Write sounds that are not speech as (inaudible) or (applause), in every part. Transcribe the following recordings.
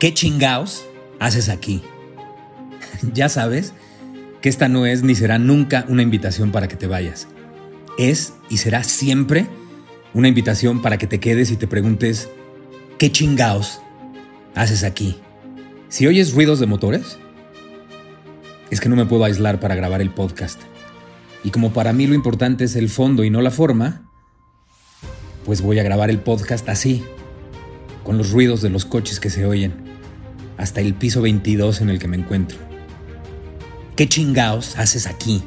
¿Qué chingaos haces aquí? (laughs) ya sabes que esta no es ni será nunca una invitación para que te vayas. Es y será siempre una invitación para que te quedes y te preguntes, ¿qué chingaos haces aquí? Si oyes ruidos de motores, es que no me puedo aislar para grabar el podcast. Y como para mí lo importante es el fondo y no la forma, pues voy a grabar el podcast así, con los ruidos de los coches que se oyen, hasta el piso 22 en el que me encuentro. ¿Qué chingaos haces aquí?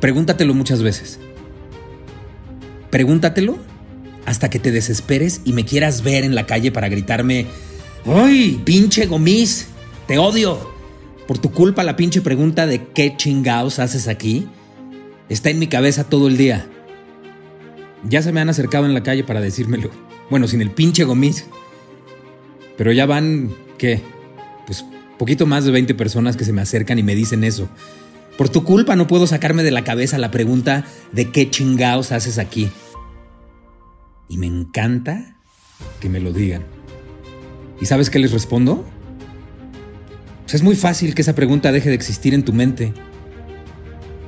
Pregúntatelo muchas veces. Pregúntatelo hasta que te desesperes y me quieras ver en la calle para gritarme, ¡Ay, pinche gomis! ¡Te odio! Por tu culpa la pinche pregunta de qué chingaos haces aquí está en mi cabeza todo el día. Ya se me han acercado en la calle para decírmelo. Bueno, sin el pinche gomis. Pero ya van, ¿qué? Pues poquito más de 20 personas que se me acercan y me dicen eso. Por tu culpa no puedo sacarme de la cabeza la pregunta de qué chingaos haces aquí. Y me encanta que me lo digan. ¿Y sabes qué les respondo? Pues es muy fácil que esa pregunta deje de existir en tu mente.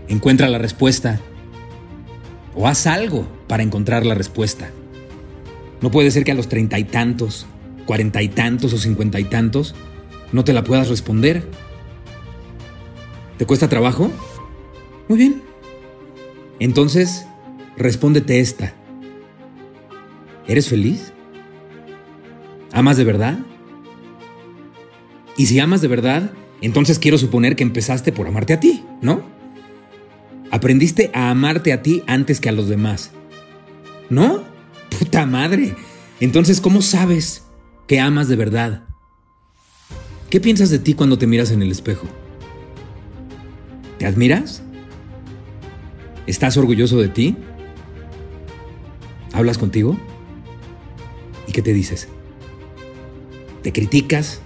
Encuentra la respuesta. O haz algo para encontrar la respuesta. No puede ser que a los treinta y tantos, cuarenta y tantos o cincuenta y tantos no te la puedas responder. ¿Te cuesta trabajo? Muy bien. Entonces, respóndete esta. ¿Eres feliz? ¿Amas de verdad? Y si amas de verdad, entonces quiero suponer que empezaste por amarte a ti, ¿no? Aprendiste a amarte a ti antes que a los demás. ¿No? Puta madre. Entonces, ¿cómo sabes que amas de verdad? ¿Qué piensas de ti cuando te miras en el espejo? ¿Te admiras? ¿Estás orgulloso de ti? ¿Hablas contigo? ¿Y qué te dices? ¿Te criticas?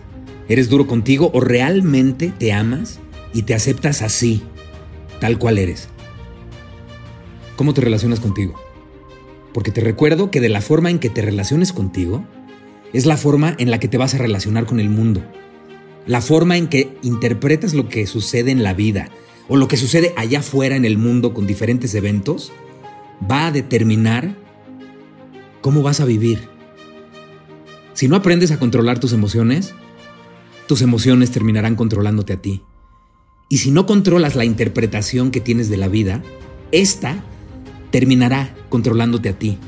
¿Eres duro contigo o realmente te amas y te aceptas así, tal cual eres? ¿Cómo te relacionas contigo? Porque te recuerdo que de la forma en que te relaciones contigo es la forma en la que te vas a relacionar con el mundo. La forma en que interpretas lo que sucede en la vida o lo que sucede allá afuera en el mundo con diferentes eventos va a determinar cómo vas a vivir. Si no aprendes a controlar tus emociones, tus emociones terminarán controlándote a ti. Y si no controlas la interpretación que tienes de la vida, esta terminará controlándote a ti.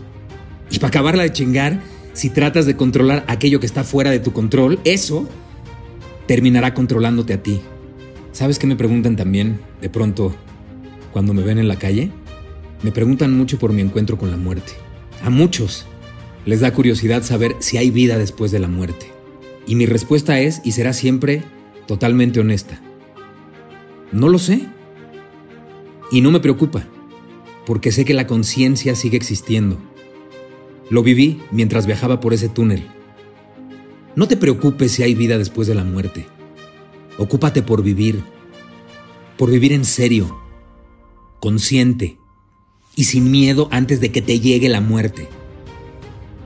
Y para acabarla de chingar, si tratas de controlar aquello que está fuera de tu control, eso terminará controlándote a ti. ¿Sabes qué me preguntan también de pronto cuando me ven en la calle? Me preguntan mucho por mi encuentro con la muerte. A muchos les da curiosidad saber si hay vida después de la muerte. Y mi respuesta es y será siempre totalmente honesta. No lo sé. Y no me preocupa, porque sé que la conciencia sigue existiendo. Lo viví mientras viajaba por ese túnel. No te preocupes si hay vida después de la muerte. Ocúpate por vivir, por vivir en serio, consciente y sin miedo antes de que te llegue la muerte.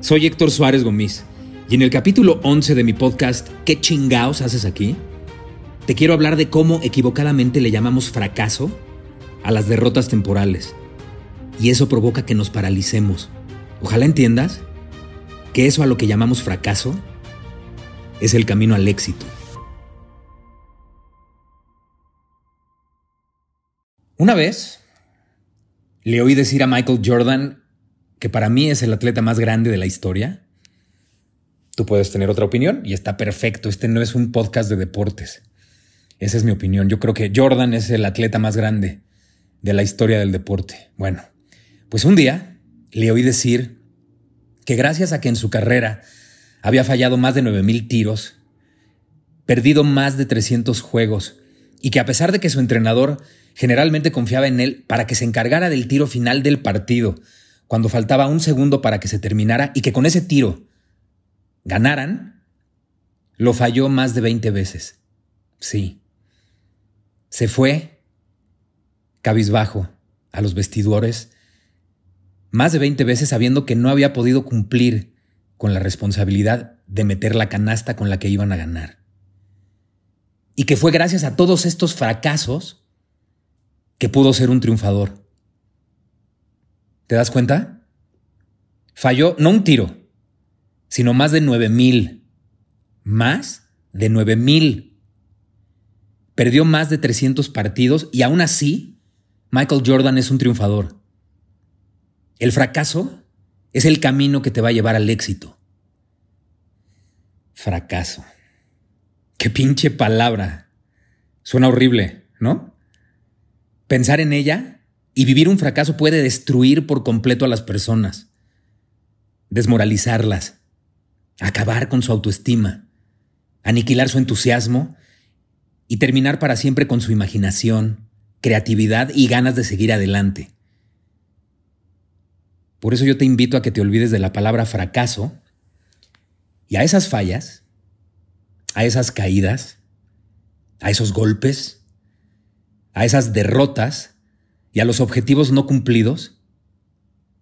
Soy Héctor Suárez Gómez y en el capítulo 11 de mi podcast ¿Qué chingaos haces aquí? Te quiero hablar de cómo equivocadamente le llamamos fracaso a las derrotas temporales. Y eso provoca que nos paralicemos. Ojalá entiendas que eso a lo que llamamos fracaso es el camino al éxito. Una vez le oí decir a Michael Jordan que para mí es el atleta más grande de la historia Tú puedes tener otra opinión y está perfecto. Este no es un podcast de deportes. Esa es mi opinión. Yo creo que Jordan es el atleta más grande de la historia del deporte. Bueno, pues un día le oí decir que gracias a que en su carrera había fallado más de 9.000 tiros, perdido más de 300 juegos, y que a pesar de que su entrenador generalmente confiaba en él para que se encargara del tiro final del partido, cuando faltaba un segundo para que se terminara, y que con ese tiro ganaran, lo falló más de 20 veces. Sí. Se fue cabizbajo a los vestidores más de 20 veces sabiendo que no había podido cumplir con la responsabilidad de meter la canasta con la que iban a ganar. Y que fue gracias a todos estos fracasos que pudo ser un triunfador. ¿Te das cuenta? Falló no un tiro, sino más de 9 mil. Más de 9 mil. Perdió más de 300 partidos y aún así, Michael Jordan es un triunfador. El fracaso es el camino que te va a llevar al éxito. Fracaso. Qué pinche palabra. Suena horrible, ¿no? Pensar en ella y vivir un fracaso puede destruir por completo a las personas, desmoralizarlas, acabar con su autoestima, aniquilar su entusiasmo y terminar para siempre con su imaginación, creatividad y ganas de seguir adelante. Por eso yo te invito a que te olvides de la palabra fracaso y a esas fallas, a esas caídas, a esos golpes, a esas derrotas y a los objetivos no cumplidos,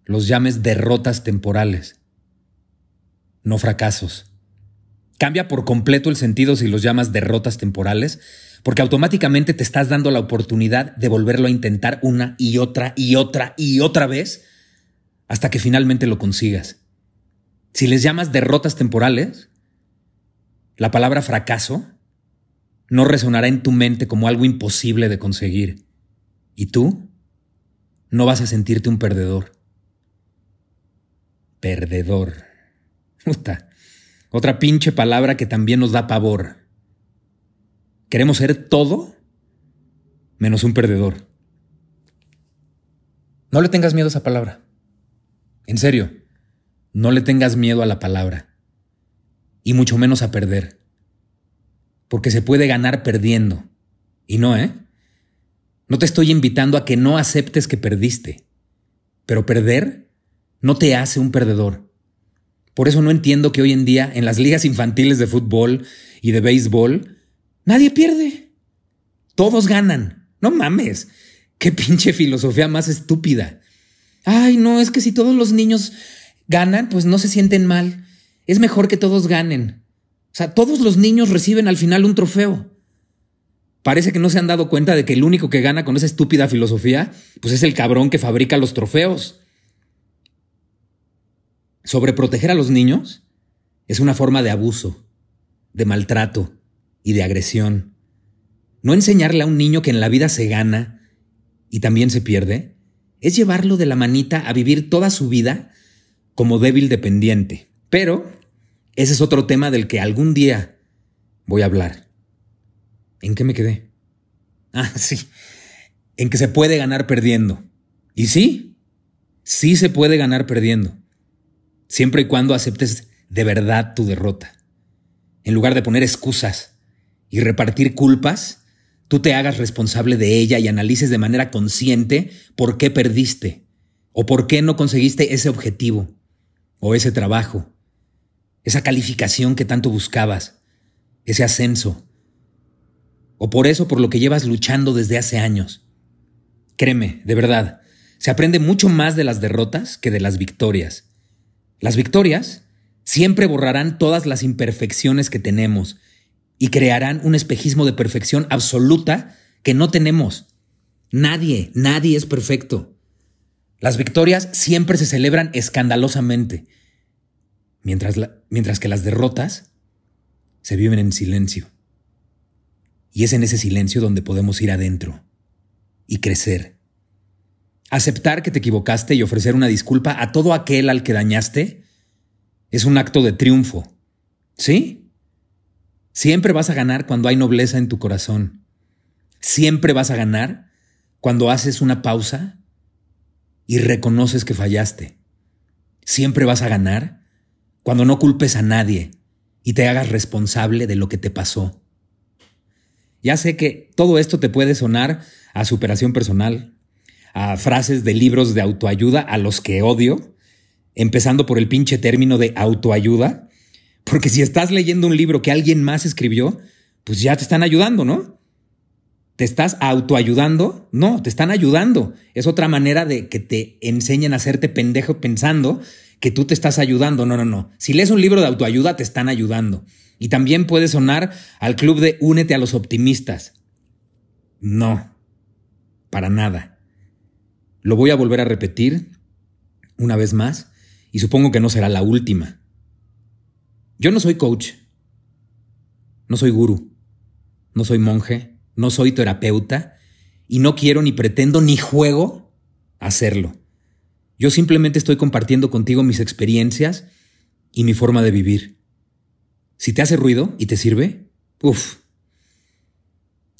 los llames derrotas temporales, no fracasos. Cambia por completo el sentido si los llamas derrotas temporales, porque automáticamente te estás dando la oportunidad de volverlo a intentar una y otra y otra y otra vez hasta que finalmente lo consigas. Si les llamas derrotas temporales, la palabra fracaso no resonará en tu mente como algo imposible de conseguir. Y tú no vas a sentirte un perdedor. Perdedor. Puta. Otra pinche palabra que también nos da pavor. Queremos ser todo menos un perdedor. No le tengas miedo a esa palabra. En serio, no le tengas miedo a la palabra, y mucho menos a perder, porque se puede ganar perdiendo. Y no, ¿eh? No te estoy invitando a que no aceptes que perdiste, pero perder no te hace un perdedor. Por eso no entiendo que hoy en día en las ligas infantiles de fútbol y de béisbol nadie pierde. Todos ganan. No mames. Qué pinche filosofía más estúpida. Ay, no, es que si todos los niños ganan, pues no se sienten mal. Es mejor que todos ganen. O sea, todos los niños reciben al final un trofeo. Parece que no se han dado cuenta de que el único que gana con esa estúpida filosofía, pues es el cabrón que fabrica los trofeos. Sobreproteger a los niños es una forma de abuso, de maltrato y de agresión. No enseñarle a un niño que en la vida se gana y también se pierde es llevarlo de la manita a vivir toda su vida como débil dependiente. Pero ese es otro tema del que algún día voy a hablar. ¿En qué me quedé? (laughs) Ah, sí. En que se puede ganar perdiendo. Y sí, sí se puede ganar perdiendo. Siempre y cuando aceptes de verdad tu derrota. En lugar de poner excusas y repartir culpas, tú te hagas responsable de ella y analices de manera consciente por qué perdiste o por qué no conseguiste ese objetivo o ese trabajo, esa calificación que tanto buscabas, ese ascenso, o por eso por lo que llevas luchando desde hace años. Créeme, de verdad, se aprende mucho más de las derrotas que de las victorias. Las victorias siempre borrarán todas las imperfecciones que tenemos y crearán un espejismo de perfección absoluta que no tenemos. Nadie, nadie es perfecto. Las victorias siempre se celebran escandalosamente, mientras, mientras que las derrotas se viven en silencio. Y es en ese silencio donde podemos ir adentro y crecer. Aceptar que te equivocaste y ofrecer una disculpa a todo aquel al que dañaste es un acto de triunfo. ¿Sí? Siempre vas a ganar cuando hay nobleza en tu corazón. Siempre vas a ganar cuando haces una pausa y reconoces que fallaste. Siempre vas a ganar cuando no culpes a nadie y te hagas responsable de lo que te pasó. Ya sé que todo esto te puede sonar a superación personal, a frases de libros de autoayuda a los que odio, empezando por el pinche término de autoayuda, porque si estás leyendo un libro que alguien más escribió, pues ya te están ayudando, ¿no? ¿Te estás autoayudando? No, te están ayudando. Es otra manera de que te enseñen a hacerte pendejo pensando que tú te estás ayudando. No, no, no. Si lees un libro de autoayuda, te están ayudando. Y también puede sonar al club de únete a los optimistas. No, para nada. Lo voy a volver a repetir una vez más y supongo que no será la última. Yo no soy coach, no soy gurú, no soy monje, no soy terapeuta y no quiero ni pretendo ni juego hacerlo. Yo simplemente estoy compartiendo contigo mis experiencias y mi forma de vivir. Si te hace ruido y te sirve, uff,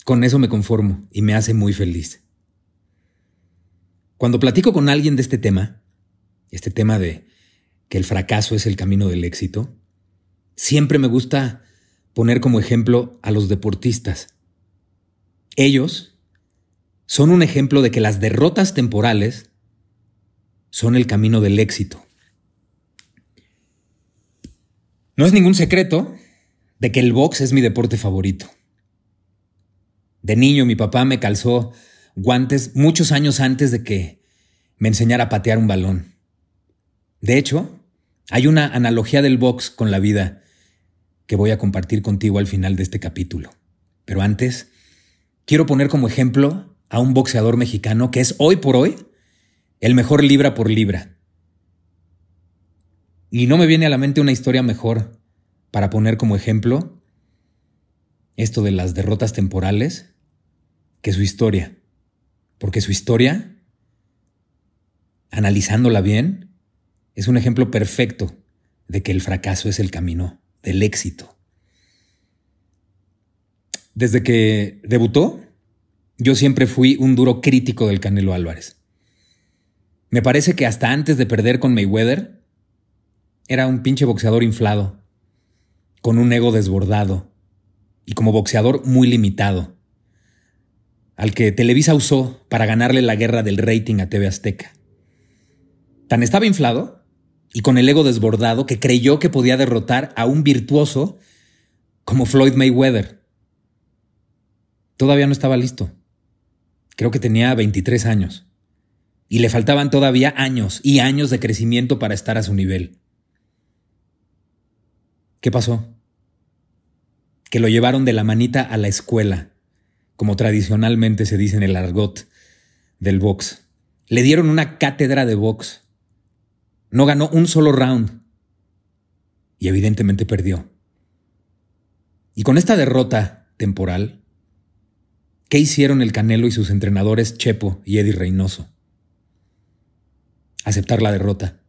con eso me conformo y me hace muy feliz. Cuando platico con alguien de este tema, este tema de que el fracaso es el camino del éxito, siempre me gusta poner como ejemplo a los deportistas. Ellos son un ejemplo de que las derrotas temporales son el camino del éxito. No es ningún secreto de que el box es mi deporte favorito. De niño mi papá me calzó guantes muchos años antes de que me enseñara a patear un balón. De hecho, hay una analogía del box con la vida que voy a compartir contigo al final de este capítulo. Pero antes, quiero poner como ejemplo a un boxeador mexicano que es hoy por hoy el mejor libra por libra. Y no me viene a la mente una historia mejor para poner como ejemplo esto de las derrotas temporales que su historia. Porque su historia, analizándola bien, es un ejemplo perfecto de que el fracaso es el camino del éxito. Desde que debutó, yo siempre fui un duro crítico del Canelo Álvarez. Me parece que hasta antes de perder con Mayweather, era un pinche boxeador inflado, con un ego desbordado y como boxeador muy limitado, al que Televisa usó para ganarle la guerra del rating a TV Azteca. Tan estaba inflado y con el ego desbordado que creyó que podía derrotar a un virtuoso como Floyd Mayweather. Todavía no estaba listo. Creo que tenía 23 años y le faltaban todavía años y años de crecimiento para estar a su nivel. ¿Qué pasó? Que lo llevaron de la manita a la escuela, como tradicionalmente se dice en el argot del box. Le dieron una cátedra de box. No ganó un solo round. Y evidentemente perdió. Y con esta derrota temporal, ¿qué hicieron el Canelo y sus entrenadores Chepo y Eddie Reynoso? aceptar la derrota,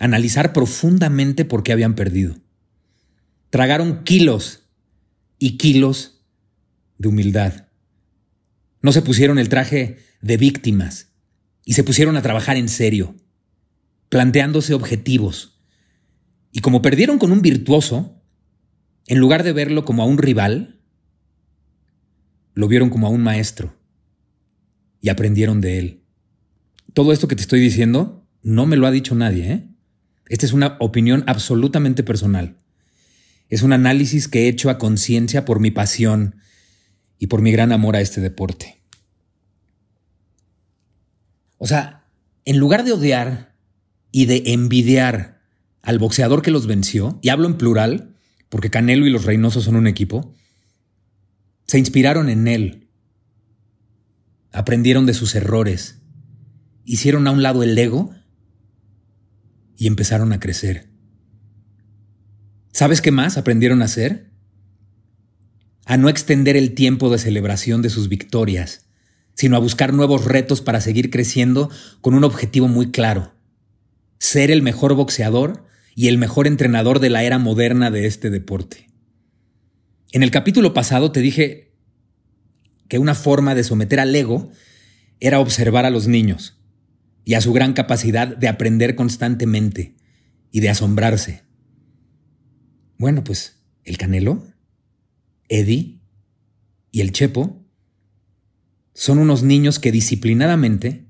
analizar profundamente por qué habían perdido. Tragaron kilos y kilos de humildad. No se pusieron el traje de víctimas y se pusieron a trabajar en serio, planteándose objetivos. Y como perdieron con un virtuoso, en lugar de verlo como a un rival, lo vieron como a un maestro y aprendieron de él todo esto que te estoy diciendo no me lo ha dicho nadie. ¿eh? Esta es una opinión absolutamente personal. Es un análisis que he hecho a conciencia por mi pasión y por mi gran amor a este deporte. O sea, en lugar de odiar y de envidiar al boxeador que los venció, y hablo en plural, porque Canelo y los Reynosos son un equipo, se inspiraron en él, aprendieron de sus errores hicieron a un lado el ego y empezaron a crecer. ¿Sabes qué más aprendieron a hacer? A no extender el tiempo de celebración de sus victorias, sino a buscar nuevos retos para seguir creciendo con un objetivo muy claro. Ser el mejor boxeador y el mejor entrenador de la era moderna de este deporte. En el capítulo pasado te dije que una forma de someter al ego era observar a los niños y a su gran capacidad de aprender constantemente y de asombrarse Bueno, pues el Canelo, Eddie y el Chepo son unos niños que disciplinadamente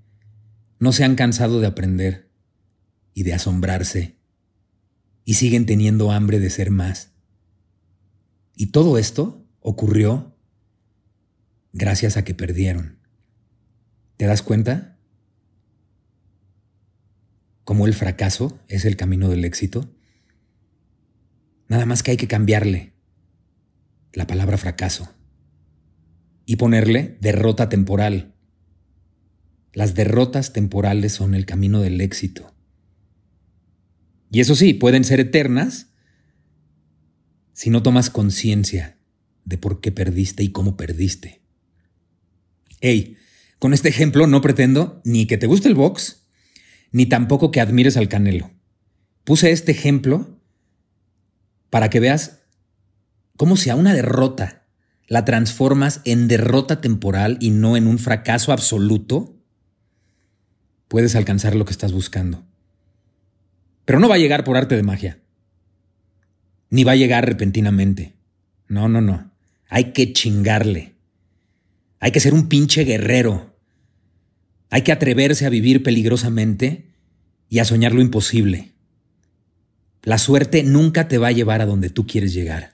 no se han cansado de aprender y de asombrarse y siguen teniendo hambre de ser más. Y todo esto ocurrió gracias a que perdieron. ¿Te das cuenta? Cómo el fracaso es el camino del éxito. Nada más que hay que cambiarle la palabra fracaso y ponerle derrota temporal. Las derrotas temporales son el camino del éxito. Y eso sí, pueden ser eternas si no tomas conciencia de por qué perdiste y cómo perdiste. Hey, con este ejemplo no pretendo ni que te guste el box, ni tampoco que admires al Canelo. Puse este ejemplo para que veas cómo si a una derrota la transformas en derrota temporal y no en un fracaso absoluto, puedes alcanzar lo que estás buscando. Pero no va a llegar por arte de magia. Ni va a llegar repentinamente. No, no, no. Hay que chingarle. Hay que ser un pinche guerrero. Hay que atreverse a vivir peligrosamente y a soñar lo imposible. La suerte nunca te va a llevar a donde tú quieres llegar.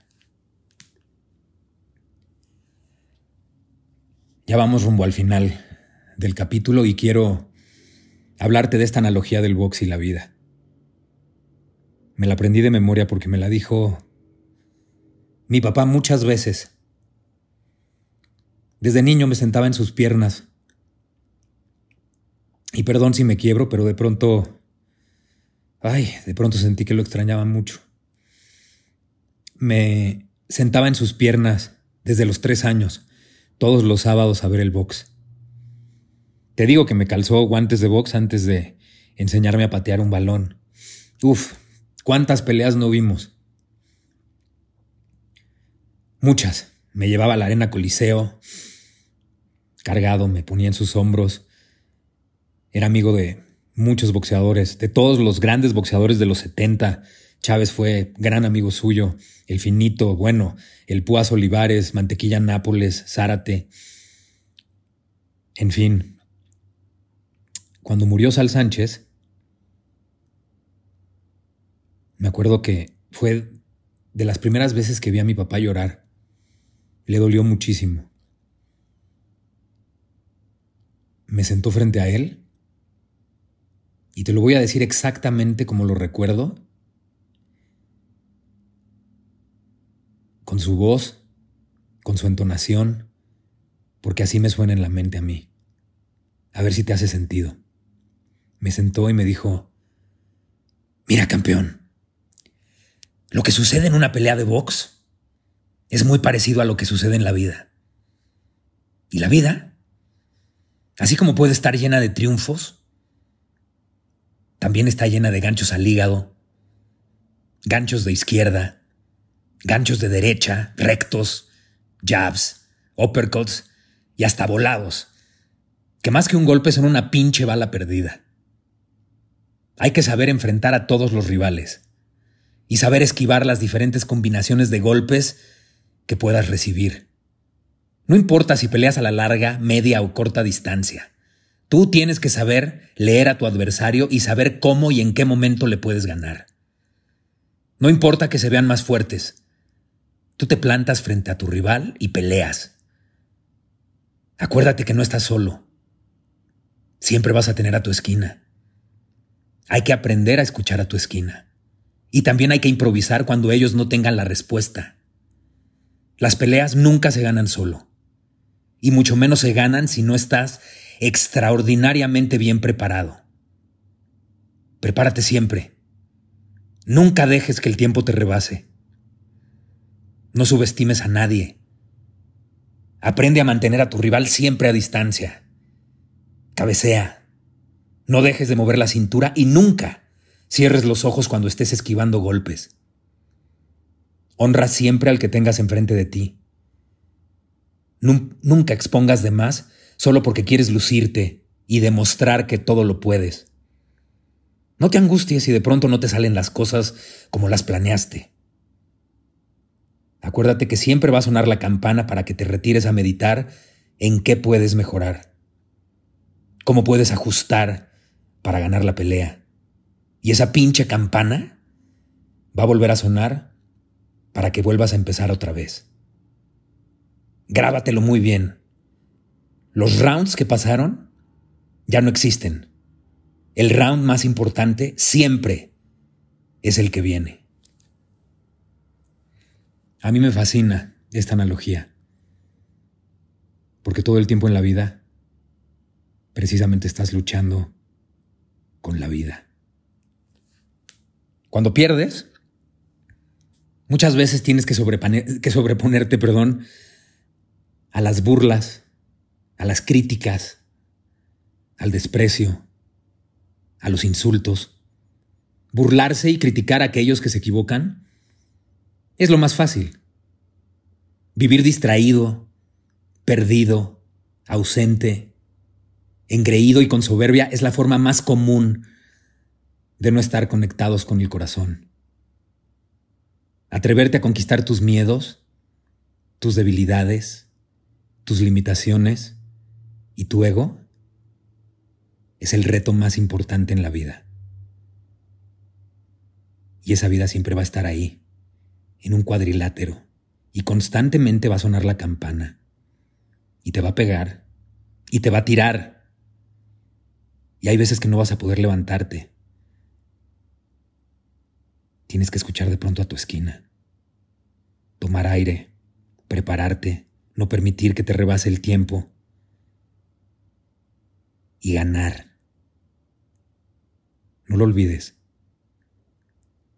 Ya vamos rumbo al final del capítulo y quiero hablarte de esta analogía del box y la vida. Me la aprendí de memoria porque me la dijo mi papá muchas veces. Desde niño me sentaba en sus piernas. Y perdón si me quiebro, pero de pronto... Ay, de pronto sentí que lo extrañaba mucho. Me sentaba en sus piernas desde los tres años todos los sábados a ver el box. Te digo que me calzó guantes de box antes de enseñarme a patear un balón. Uf, cuántas peleas no vimos. Muchas. Me llevaba a la arena Coliseo, cargado, me ponía en sus hombros. Era amigo de muchos boxeadores, de todos los grandes boxeadores de los 70. Chávez fue gran amigo suyo, el finito, bueno, el Púas Olivares, Mantequilla Nápoles, Zárate. En fin, cuando murió Sal Sánchez, me acuerdo que fue de las primeras veces que vi a mi papá llorar. Le dolió muchísimo. Me sentó frente a él y te lo voy a decir exactamente como lo recuerdo con su voz, con su entonación, porque así me suena en la mente a mí. A ver si te hace sentido. Me sentó y me dijo, mira campeón, lo que sucede en una pelea de box es muy parecido a lo que sucede en la vida. Y la vida, así como puede estar llena de triunfos, también está llena de ganchos al hígado, ganchos de izquierda, ganchos de derecha, rectos, jabs, uppercuts y hasta volados, que más que un golpe son una pinche bala perdida. Hay que saber enfrentar a todos los rivales y saber esquivar las diferentes combinaciones de golpes que puedas recibir. No importa si peleas a la larga, media o corta distancia. Tú tienes que saber leer a tu adversario y saber cómo y en qué momento le puedes ganar. No importa que se vean más fuertes, Tú te plantas frente a tu rival y peleas. Acuérdate que no estás solo. Siempre vas a tener a tu esquina. Hay que aprender a escuchar a tu esquina. Y también hay que improvisar cuando ellos no tengan la respuesta. Las peleas nunca se ganan solo. Y mucho menos se ganan si no estás extraordinariamente bien preparado. Prepárate siempre. Nunca dejes que el tiempo te rebase. No subestimes a nadie. Aprende a mantener a tu rival siempre a distancia. Cabecea. No dejes de mover la cintura y nunca cierres los ojos cuando estés esquivando golpes. Honra siempre al que tengas enfrente de ti. Nunca expongas de más solo porque quieres lucirte y demostrar que todo lo puedes. No te angusties si de pronto no te salen las cosas como las planeaste. Acuérdate que siempre va a sonar la campana para que te retires a meditar en qué puedes mejorar, cómo puedes ajustar para ganar la pelea. Y esa pinche campana va a volver a sonar para que vuelvas a empezar otra vez. Grábatelo muy bien. Los rounds que pasaron ya no existen. El round más importante siempre es el que viene. A mí me fascina esta analogía, porque todo el tiempo en la vida precisamente estás luchando con la vida. Cuando pierdes, muchas veces tienes que, sobreponerte, perdón, a las burlas, a las críticas, al desprecio, a los insultos. Burlarse y criticar a aquellos que se equivocan es lo más fácil. Vivir distraído, perdido, ausente, engreído y con soberbia es la forma más común de no estar conectados con el corazón. Atreverte a conquistar tus miedos, tus debilidades, tus limitaciones y tu ego es el reto más importante en la vida. Y esa vida siempre va a estar ahí, en un cuadrilátero y constantemente va a sonar la campana y te va a pegar y te va a tirar. Y hay veces que no vas a poder levantarte. Tienes que escuchar de pronto a tu esquina, tomar aire, prepararte, no permitir que te rebase el tiempo y ganar. No lo olvides.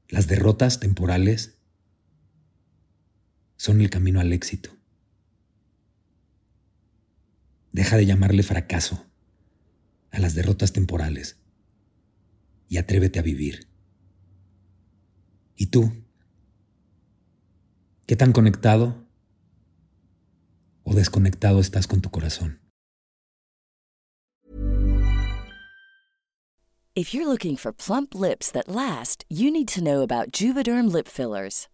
Las derrotas temporales son el camino al éxito. Deja de llamarle fracaso a las derrotas temporales y atrévete a vivir. ¿Y tú? ¿Qué tan conectado o desconectado estás con tu corazón? If you're looking for plump lips that last, you need to know about Juvederm lip fillers.